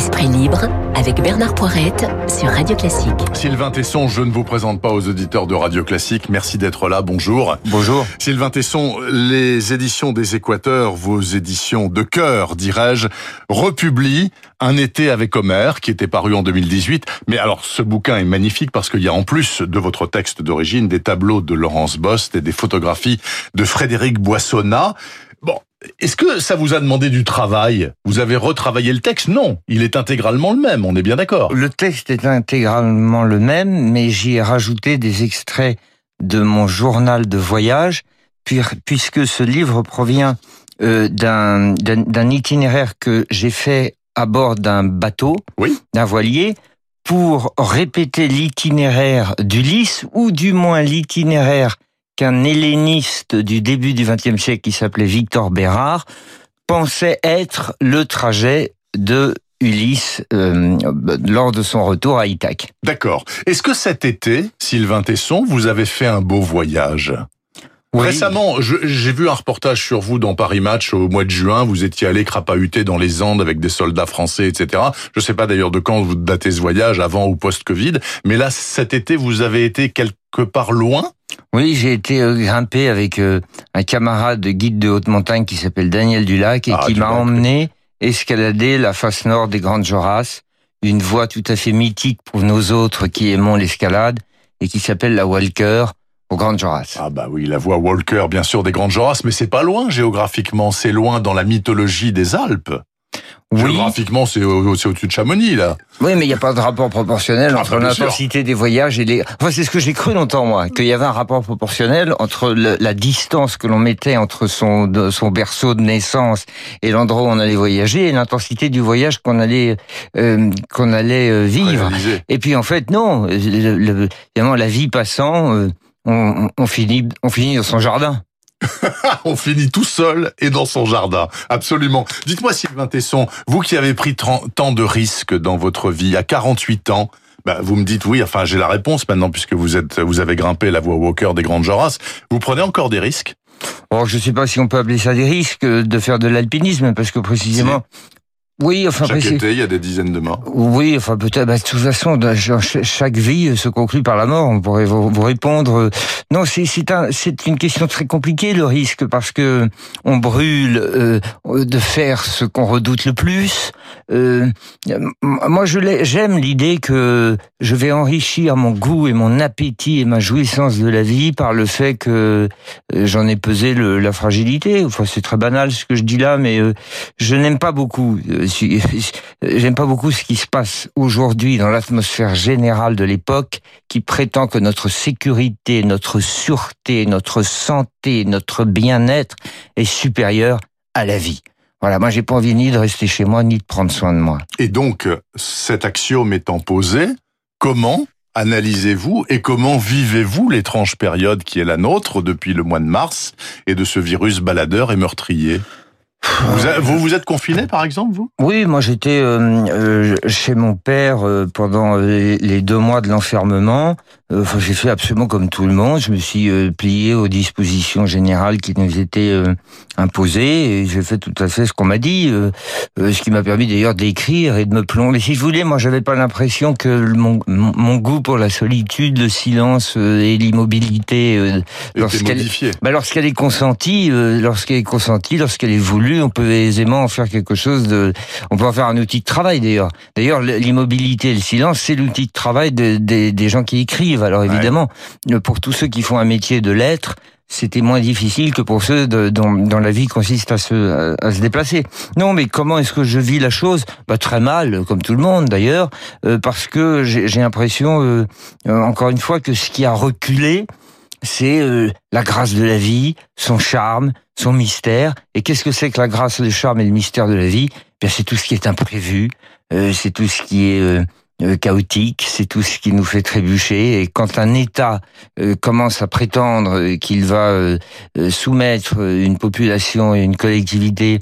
Esprit libre avec Bernard Poirette sur Radio Classique. Sylvain Tesson, je ne vous présente pas aux auditeurs de Radio Classique. Merci d'être là. Bonjour. Bonjour. Sylvain Tesson, les éditions des Équateurs, vos éditions de cœur, dirais-je, republient Un été avec Homer, qui était paru en 2018. Mais alors, ce bouquin est magnifique parce qu'il y a en plus de votre texte d'origine des tableaux de Laurence Bost et des photographies de Frédéric Boissonnat. Bon, est-ce que ça vous a demandé du travail? Vous avez retravaillé le texte? Non, il est intégralement le même, on est bien d'accord. Le texte est intégralement le même, mais j'y ai rajouté des extraits de mon journal de voyage, puisque ce livre provient euh, d'un itinéraire que j'ai fait à bord d'un bateau, oui. d'un voilier, pour répéter l'itinéraire d'Ulysse, ou du moins l'itinéraire qu'un helléniste du début du XXe siècle qui s'appelait Victor Bérard pensait être le trajet de Ulysse euh, lors de son retour à Ithaque. D'accord. Est-ce que cet été, Sylvain Tesson, vous avez fait un beau voyage? Récemment, j'ai vu un reportage sur vous dans Paris Match au mois de juin. Vous étiez allé crapahuter dans les Andes avec des soldats français, etc. Je ne sais pas d'ailleurs de quand vous datez ce voyage, avant ou post-Covid. Mais là, cet été, vous avez été quelque part loin? Oui, j'ai été euh, grimpé avec euh, un camarade de guide de haute montagne qui s'appelle Daniel Dulac et ah, qui m'a emmené escalader la face nord des Grandes Jorasses, une voie tout à fait mythique pour nous autres qui aimons l'escalade et qui s'appelle la Walker aux Grandes Jorasses. Ah bah oui, la voie Walker, bien sûr, des Grandes Jorasses, mais c'est pas loin géographiquement, c'est loin dans la mythologie des Alpes. Oui. Géographiquement, c'est au-dessus de Chamonix, là. Oui, mais il n'y a pas de rapport proportionnel ah, entre l'intensité des voyages et les... Enfin, c'est ce que j'ai cru longtemps, moi, qu'il y avait un rapport proportionnel entre la distance que l'on mettait entre son, son berceau de naissance et l'endroit où on allait voyager et l'intensité du voyage qu'on allait, euh, qu'on allait euh, vivre. Et puis, en fait, non. Le, évidemment, la vie passant, euh, on, on, finit, on finit dans son jardin. on finit tout seul et dans son jardin. Absolument. Dites-moi, Sylvain Tesson, vous qui avez pris tant de risques dans votre vie, à 48 ans, bah, vous me dites oui, enfin j'ai la réponse maintenant puisque vous êtes, vous avez grimpé la voie Walker des Grandes Jorasses. Vous prenez encore des risques? Oh, je ne sais pas si on peut appeler ça des risques de faire de l'alpinisme, parce que précisément, oui, enfin, chaque été, il y a des dizaines de morts. Oui, enfin peut-être. Bah, de toute façon, chaque vie se conclut par la mort. On pourrait vous, répondre. Non, c'est c'est un, c'est une question très compliquée le risque parce que on brûle euh, de faire ce qu'on redoute le plus. Euh, moi, je j'aime l'idée que je vais enrichir mon goût et mon appétit et ma jouissance de la vie par le fait que euh, j'en ai pesé le, la fragilité. Enfin, c'est très banal ce que je dis là, mais je n'aime pas beaucoup j'aime pas beaucoup ce qui se passe aujourd'hui dans l'atmosphère générale de l'époque qui prétend que notre sécurité, notre sûreté, notre santé, notre bien-être est supérieur à la vie. Voilà, moi j'ai pas envie ni de rester chez moi ni de prendre soin de moi. Et donc cet axiome étant posé, comment analysez-vous et comment vivez-vous l'étrange période qui est la nôtre depuis le mois de mars et de ce virus baladeur et meurtrier? Vous, vous, êtes confiné, par exemple, vous? Oui, moi j'étais euh, euh, chez mon père euh, pendant les, deux mois de l'enfermement. Enfin, j'ai fait absolument comme tout le monde. Je me suis plié aux dispositions générales qui nous étaient imposées et j'ai fait tout à fait ce qu'on m'a dit, ce qui m'a permis d'ailleurs d'écrire et de me plonger. Si je voulais, moi, j'avais pas l'impression que mon, mon, goût pour la solitude, le silence et l'immobilité, lorsqu'elle, bah, lorsqu'elle est consentie, lorsqu'elle est consentie, lorsqu'elle est voulue on peut aisément en faire quelque chose de. On peut en faire un outil de travail d'ailleurs. D'ailleurs, l'immobilité et le silence, c'est l'outil de travail des gens qui écrivent. Alors évidemment, pour tous ceux qui font un métier de lettres, c'était moins difficile que pour ceux dont, la vie consiste à se, à, se déplacer. Non, mais comment est-ce que je vis la chose? Bah, Très mal, comme tout le monde d'ailleurs, euh, parce que j'ai l'impression, euh, euh, encore une fois, que ce qui a reculé, c'est la grâce de la vie, son charme, son mystère. Et qu'est-ce que c'est que la grâce, le charme et le mystère de la vie? Bien, c'est tout ce qui est imprévu, euh, c'est tout ce qui est euh, euh, chaotique, c'est tout ce qui nous fait trébucher. Et quand un État commence à prétendre qu'il va soumettre une population et une collectivité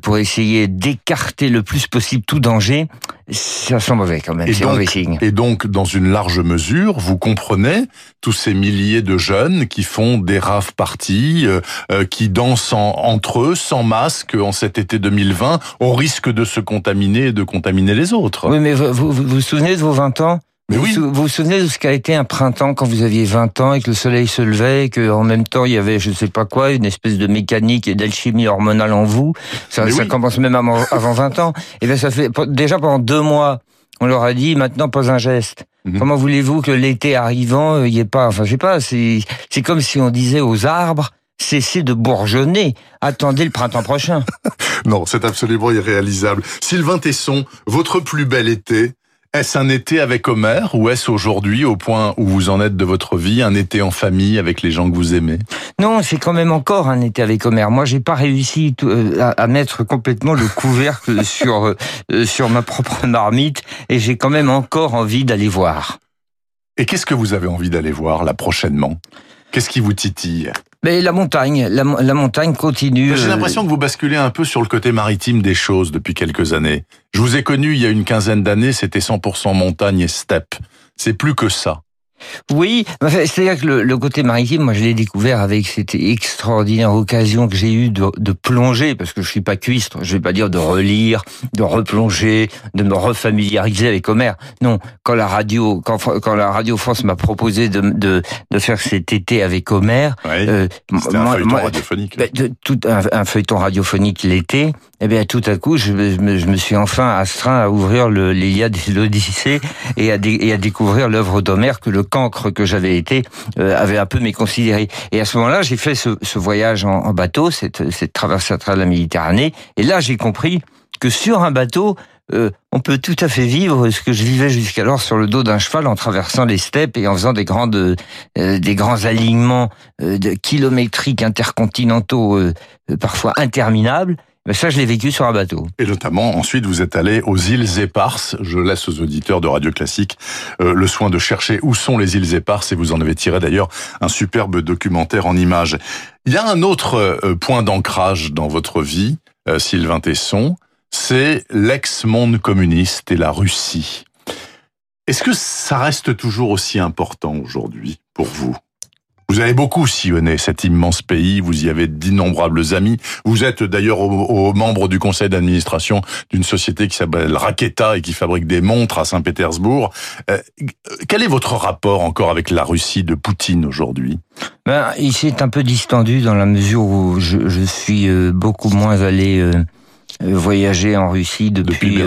pour essayer d'écarter le plus possible tout danger, ça sent mauvais quand même. Et C'est donc- mauvais signe. Et donc, dans une large mesure, vous comprenez tous ces milliers de jeunes qui font des rave parties, euh, euh, qui dansent en- entre eux, sans masque, en cet été 2020, au risque de se contaminer et de contaminer les autres. Oui, mais vous vous, vous vous souvenez de vos 20 ans? Mais vous, oui. vous vous souvenez de ce qu'a été un printemps quand vous aviez 20 ans et que le soleil se levait et que en même temps il y avait je sais pas quoi une espèce de mécanique et d'alchimie hormonale en vous? Ça, ça oui. commence même avant, avant 20 ans et bien ça fait déjà pendant deux mois on leur a dit maintenant pas un geste Mhm. comment voulez-vous que l'été arrivant euh, il y ait pas enfin je sais pas c'est c'est comme si on disait aux arbres cessez de bourgeonner attendez le printemps prochain Non, c'est absolument irréalisable. Sylvain Tesson, votre plus bel été, est-ce un été avec Homer ou est-ce aujourd'hui, au point où vous en êtes de votre vie, un été en famille avec les gens que vous aimez? Non, c'est quand même encore un été avec Homer. Moi, j'ai pas réussi euh, à, à mettre complètement le couvercle sur euh, euh, sur ma propre marmite, et j'ai quand même encore envie d'aller voir. Et qu'est-ce que vous avez envie d'aller voir là prochainement? Qu'est-ce qui vous titille? Mais la montagne, la, la montagne continue. J'ai euh, l'impression que vous basculez un peu sur le côté maritime des choses depuis quelques années. Je vous ai connu il y a une quinzaine d'années, c'était 100% montagne et steppe. C'est plus que ça. Oui, c'est-à-dire que le, le côté maritime, moi je l'ai découvert avec cette extraordinaire occasion que j'ai eue de, de plonger, parce que je suis pas cuistre, je vais pas dire de relire, de replonger, de me refamiliariser avec Homer. Non, quand la radio, quand, quand la radio France m'a proposé de, de, de faire cet été avec Homer, Ouais. euh, c'était un feuilleton moi- radiophonique. ben, de- tout un, un feuilleton radiophonique l'été, eh bien tout à coup, je, me- je me, je me suis enfin astreint à ouvrir l'Iliade et l'Odyssée et à, dé- et à découvrir l'œuvre d'Homère que le cancre que j'avais été euh, avait un peu méconsidéré. Et à ce moment-là, j'ai fait ce, ce voyage en, en bateau, cette, cette traversée à travers la Méditerranée, et là j'ai compris que sur un bateau, euh, on peut tout à fait vivre ce que je vivais jusqu'alors sur le dos d'un cheval en traversant les steppes et en faisant des grandes, euh, des grands alignements euh, de kilométriques intercontinentaux, euh, euh, parfois interminables. Mais ça, je l'ai vécu sur un bateau. Et notamment, ensuite, vous êtes allé aux îles Éparses. Je laisse aux auditeurs de Radio Classique euh, le soin de chercher où sont les îles Éparses et vous en avez tiré d'ailleurs un superbe documentaire en images. Il y a un autre euh, point d'ancrage dans votre vie, euh, Sylvain Tesson, c'est l'ex-monde communiste et la Russie. Est-ce que ça reste toujours aussi important aujourd'hui pour vous? Vous avez beaucoup sillonné cet immense pays, vous y avez d'innombrables amis. Vous êtes d'ailleurs au, au membre du conseil d'administration d'une société qui s'appelle Raketa et qui fabrique des montres à Saint-Pétersbourg. Euh, quel est votre rapport encore avec la Russie de Poutine aujourd'hui? Ben, il s'est un peu distendu dans la mesure où je, je suis euh, beaucoup moins allé euh, voyager en Russie depuis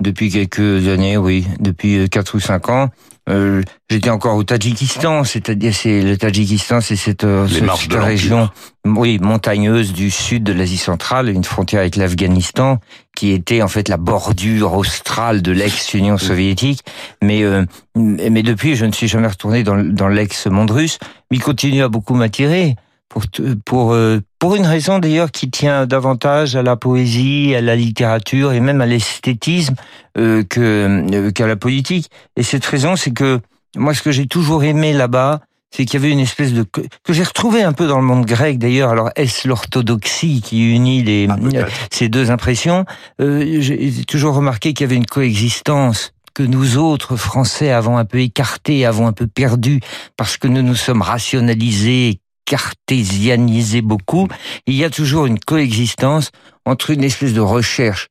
depuis euh, quelques années, oui, depuis euh, quatre ou cinq ans. Euh, J'étais encore au Tadjikistan, c'est-à-dire c'est le Tadjikistan, c'est cette, euh, cette région, oui, montagneuse du sud de l'Asie centrale, une frontière avec l'Afghanistan, qui était en fait la bordure australe de l'ex-Union soviétique. Mais euh, mais depuis, je ne suis jamais retourné dans, dans l'ex-monde russe. Mais il continue à beaucoup m'attirer pour pour euh, pour une raison d'ailleurs qui tient davantage à la poésie, à la littérature et même à l'esthétisme euh, que euh, qu'à la politique. Et cette raison, c'est que moi, ce que j'ai toujours aimé là-bas, c'est qu'il y avait une espèce de que, j'ai retrouvé un peu dans le monde grec d'ailleurs. Alors est-ce l'orthodoxie qui unit les Ah, ces deux impressions? Euh, j'ai toujours remarqué qu'il y avait une coexistence que nous autres Français avons un peu écarté, avons un peu perdu parce que nous nous sommes rationalisés, cartésianisés beaucoup. Il y a toujours une coexistence entre une espèce de recherche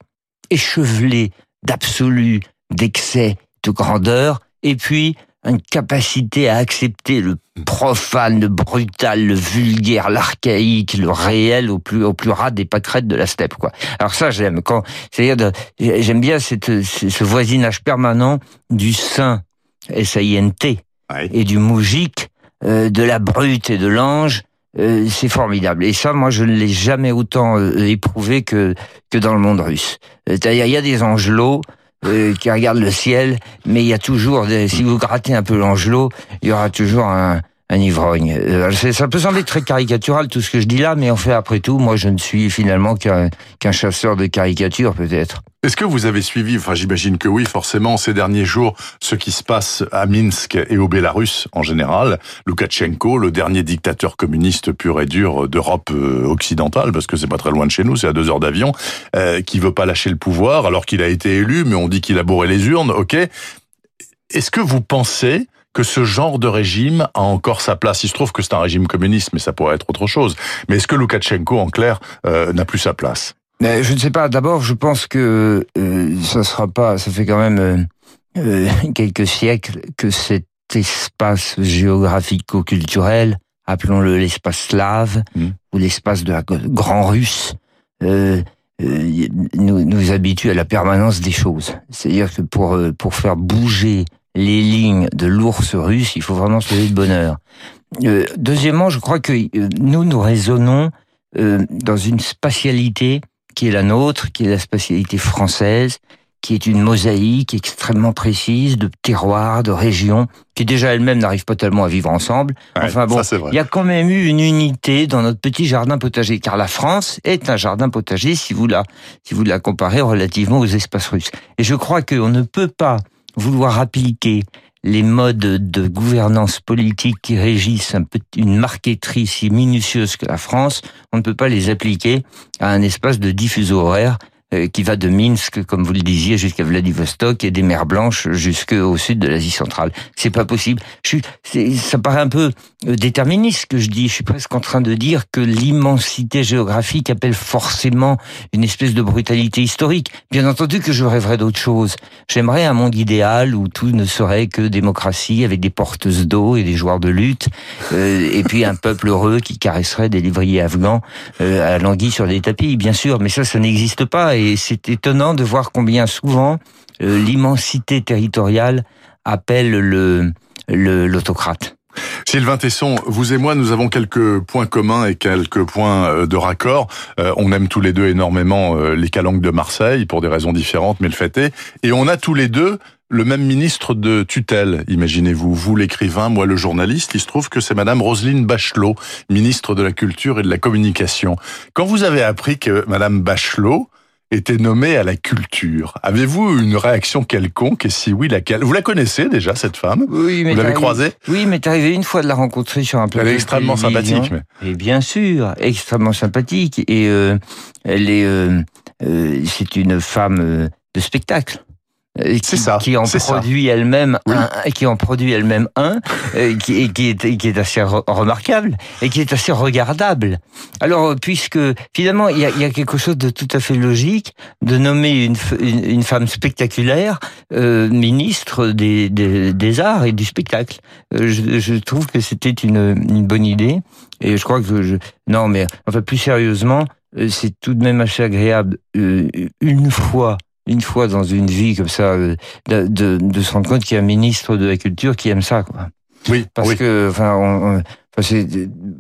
échevelée d'absolu, d'excès, de grandeur, et puis une capacité à accepter le profane, le brutal, le vulgaire, l'archaïque, le réel au plus au plus ras des pâquerettes de la steppe quoi. Alors ça j'aime quand c'est-à-dire j'aime bien cette, ce voisinage permanent du saint S A I N T Ouais. et du moujik, euh, de la brute et de l'ange. euh, c'est formidable. Et ça, moi, je ne l'ai jamais autant euh, éprouvé que que dans le monde russe. Euh, C'est-à-dire, il y a des angelots euh, qui regardent le ciel, mais il y a toujours, des, si vous grattez un peu l'angelot, il y aura toujours un, un ivrogne. Euh, ça peut sembler très caricatural tout ce que je dis là, mais en fait, après tout, moi, je ne suis finalement qu'un qu'un chasseur de caricatures, peut-être. Est-ce que vous avez suivi, enfin j'imagine que oui, forcément, ces derniers jours, ce qui se passe à Minsk et au Bélarus en général, Loukachenko, le dernier dictateur communiste pur et dur d'Europe euh, occidentale, parce que c'est pas très loin de chez nous, c'est à deux heures d'avion, euh, qui veut pas lâcher le pouvoir alors qu'il a été élu, mais on dit qu'il a bourré les urnes, ok. Est-ce que vous pensez que ce genre de régime a encore sa place Il se trouve que c'est un régime communiste, mais ça pourrait être autre chose. Mais est-ce que Loukachenko, en clair, euh, n'a plus sa place mais je ne sais pas. D'abord, je pense que euh, ça sera pas. Ça fait quand même euh, euh, quelques siècles que cet espace géographico-culturel, appelons-le l'espace slave mmh. ou l'espace de la grand russe, euh, euh, nous, nous habitue à la permanence des choses. C'est-à-dire que pour pour faire bouger les lignes de l'ours russe, il faut vraiment se lever de bonheur. deuxièmement, je crois que nous nous raisonnons dans une spatialité qui est la nôtre, qui est la spatialité française, qui est une mosaïque extrêmement précise de terroirs, de régions, qui déjà elles-mêmes n'arrivent pas tellement à vivre ensemble. enfin bon, il y a quand même eu une unité dans notre petit jardin potager, car la France est un jardin potager si vous la, si vous la comparez relativement aux espaces russes. Et je crois qu'on ne peut pas vouloir appliquer les modes de gouvernance politique qui régissent une marqueterie si minutieuse que la France, on ne peut pas les appliquer à un espace de diffusion horaire qui va de Minsk, comme vous le disiez, jusqu'à Vladivostok et des mers blanches jusqu'au sud de l'Asie centrale. C'est pas possible. Je suis, ça paraît un peu euh, déterministe ce que je dis. Je suis presque en train de dire que l'immensité géographique appelle forcément une espèce de brutalité historique. Bien entendu que je rêverais d'autre chose. J'aimerais un monde idéal où tout ne serait que démocratie avec des porteuses d'eau et des joueurs de lutte, euh, et puis un peuple heureux qui caresserait des livriers afghans euh, à languir sur des tapis, bien sûr. Mais ça, ça n'existe pas et c'est étonnant de voir combien souvent euh, l'immensité territoriale appelle le l'autocrate. Sylvain Tesson, vous et moi, nous avons quelques points communs et quelques points euh, de raccord. Euh, on aime tous les deux énormément les calanques de Marseille pour des raisons différentes, mais le fait est. Et on a tous les deux le même ministre de tutelle, imaginez-vous, vous l'écrivain, moi le journaliste, il se trouve que c'est madame Roselyne Bachelot, ministre de la Culture et de la Communication. Quand vous avez appris que madame Bachelot était nommée à la culture. Avez-vous une réaction quelconque et si oui, laquelle? Vous la connaissez déjà cette femme? Oui, mais vous l'avez croisée? Oui, mais t'es arrivé une fois de la rencontrer sur un plateau. Elle est extrêmement sympathique. Mais... Et bien sûr, extrêmement sympathique et euh, elle est, euh, euh, c'est une femme de spectacle. Euh, qui, ça, qui en produit elle-même un, qui en produit elle-même un, euh, qui, qui, est, qui est assez remarquable et qui est assez regardable. Alors, puisque finalement, il y a, y a quelque chose de tout à fait logique de nommer une, une, femme spectaculaire euh, ministre des, des, des, arts et du spectacle. Euh, je, je trouve que c'était une, une bonne idée et je crois que je, non, mais enfin plus sérieusement, c'est tout de même assez agréable une fois une fois dans une vie comme ça, euh, de, de, de se rendre compte qu'il y a un ministre de la culture qui aime ça, quoi. Oui, parce que, enfin, on, c'est,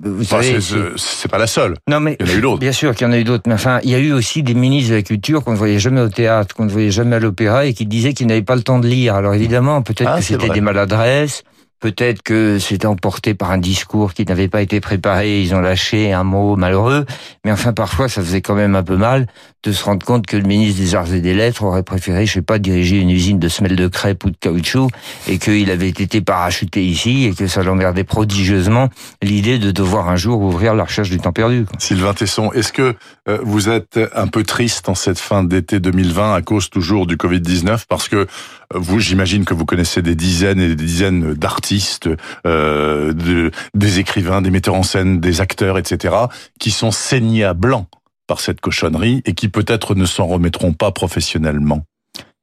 vous savez, c'est pas la seule. Non, mais il y en a eu d'autres. Bien sûr qu'il y en a eu d'autres, mais enfin, il y a eu aussi des ministres de la culture qu'on ne voyait jamais au théâtre, qu'on ne voyait jamais à l'opéra et qui disaient qu'ils n'avaient pas le temps de lire. Alors évidemment, peut-être ah, que c'était des maladresses, Peut-être que c'était emporté par un discours qui n'avait pas été préparé, ils ont lâché un mot malheureux, mais enfin parfois ça faisait quand même un peu mal de se rendre compte que le ministre des Arts et des Lettres aurait préféré, je sais pas, diriger une usine de semelles de crêpes ou de caoutchouc et qu'il avait été parachuté ici et que ça l'emmerdait prodigieusement l'idée de devoir un jour ouvrir la recherche du temps perdu. Sylvain Tesson, est-ce que euh, vous êtes un peu triste en cette fin d'été 2020 à cause toujours du Covid-19 parce que euh, vous, j'imagine que vous connaissez des dizaines et des dizaines d'artistes, euh, de, des écrivains, des metteurs en scène, des acteurs, etc., qui sont saignés à blanc par cette cochonnerie et qui peut-être ne s'en remettront pas professionnellement.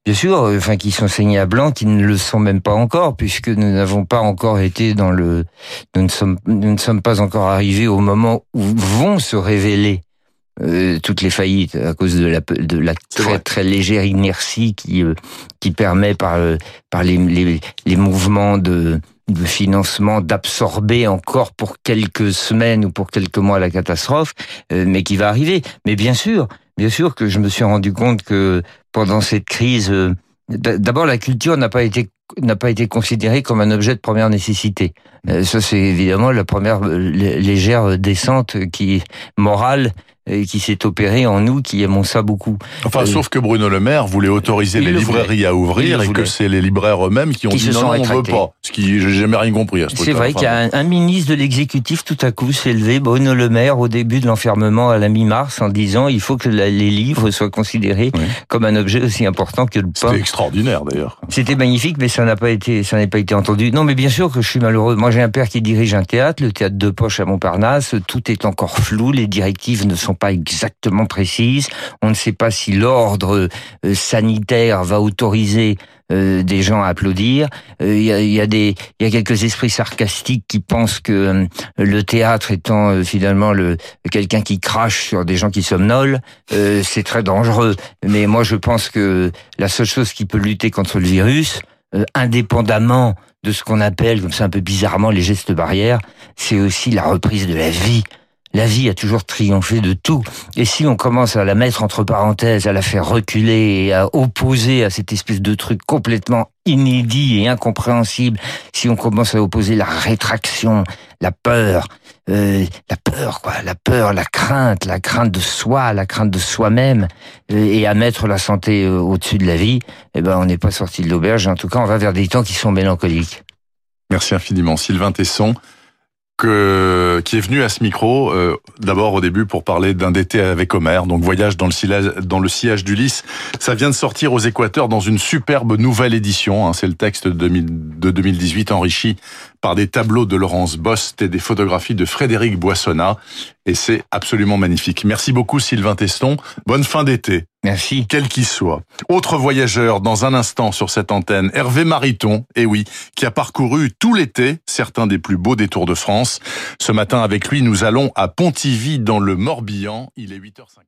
Bien sûr, enfin, qui sont saignés à blanc, qui ne le sont même pas encore, puisque nous n'avons pas encore été dans le, nous ne sommes, nous ne sommes pas encore arrivés au moment où vont se révéler euh, toutes les faillites à cause de la, de la très très légère inertie qui euh, qui permet par euh, par les, les, les mouvements de de financement d'absorber encore pour quelques semaines ou pour quelques mois la catastrophe, mais qui va arriver. Mais bien sûr, bien sûr que je me suis rendu compte que pendant cette crise, d'abord la culture n'a pas été n'a pas été considérée comme un objet de première nécessité. ça, c'est évidemment la première légère descente qui morale et qui s'est opéré en nous, qui aimons ça beaucoup. Enfin, euh, sauf que Bruno Le Maire voulait autoriser les librairies à ouvrir et que c'est les libraires eux-mêmes qui ont dit non, on veut pas. Ce qui, j'ai jamais rien compris à ce C'est vrai qu'il y a un, ministre de l'exécutif tout à coup s'est levé, Bruno Le Maire, au début de l'enfermement à la mi-mars, en disant il faut que les livres soient considérés comme un objet aussi important que le pain. C'était extraordinaire d'ailleurs. C'était magnifique, mais ça n'a pas été, ça n'a pas été entendu. Non, mais bien sûr que je suis malheureux. Moi, j'ai un père qui dirige un théâtre, le théâtre de Poche à Montparnasse. Tout est encore flou, les directives ne sont pas exactement précise. On ne sait pas si l'ordre euh, sanitaire va autoriser euh, des gens à applaudir. Euh, il y, a, des, il y a quelques esprits sarcastiques qui pensent que le théâtre étant finalement le quelqu'un qui crache sur des gens qui somnolent, c'est très dangereux. Mais moi, je pense que la seule chose qui peut lutter contre le virus, indépendamment de ce qu'on appelle, comme ça un peu bizarrement, les gestes barrières, c'est aussi la reprise de la vie la vie a toujours triomphé de tout. Et si on commence à la mettre entre parenthèses, à la faire reculer et à opposer à cette espèce de truc complètement inédit et incompréhensible, si on commence à opposer la rétraction, la peur, euh, la peur, quoi, la peur, la crainte, la crainte de soi, la crainte de soi-même, euh, et à mettre la santé euh, au-dessus de la vie, eh ben, on n'est pas sorti de l'auberge. En tout cas, on va vers des temps qui sont mélancoliques. Merci infiniment, Sylvain Tesson qui est venu à ce micro, euh, d'abord au début pour parler d'un d'été avec Homer, donc voyage dans le, sillage, dans le sillage d'Ulysse. Ça vient de sortir aux Équateurs dans une superbe nouvelle édition. Hein, C'est le texte de, de 2018 enrichi par des tableaux de Laurence Bost et des photographies de Frédéric Boissonnat. Et c'est absolument magnifique. Merci beaucoup Sylvain Teston. Bonne fin d'été. Merci. Quel qu'il soit. Autre voyageur dans un instant sur cette antenne, Hervé Mariton, eh oui, qui a parcouru tout l'été certains des plus beaux détours de France. Ce matin avec lui, nous allons à Pontivy dans le Morbihan. Il est 8h50.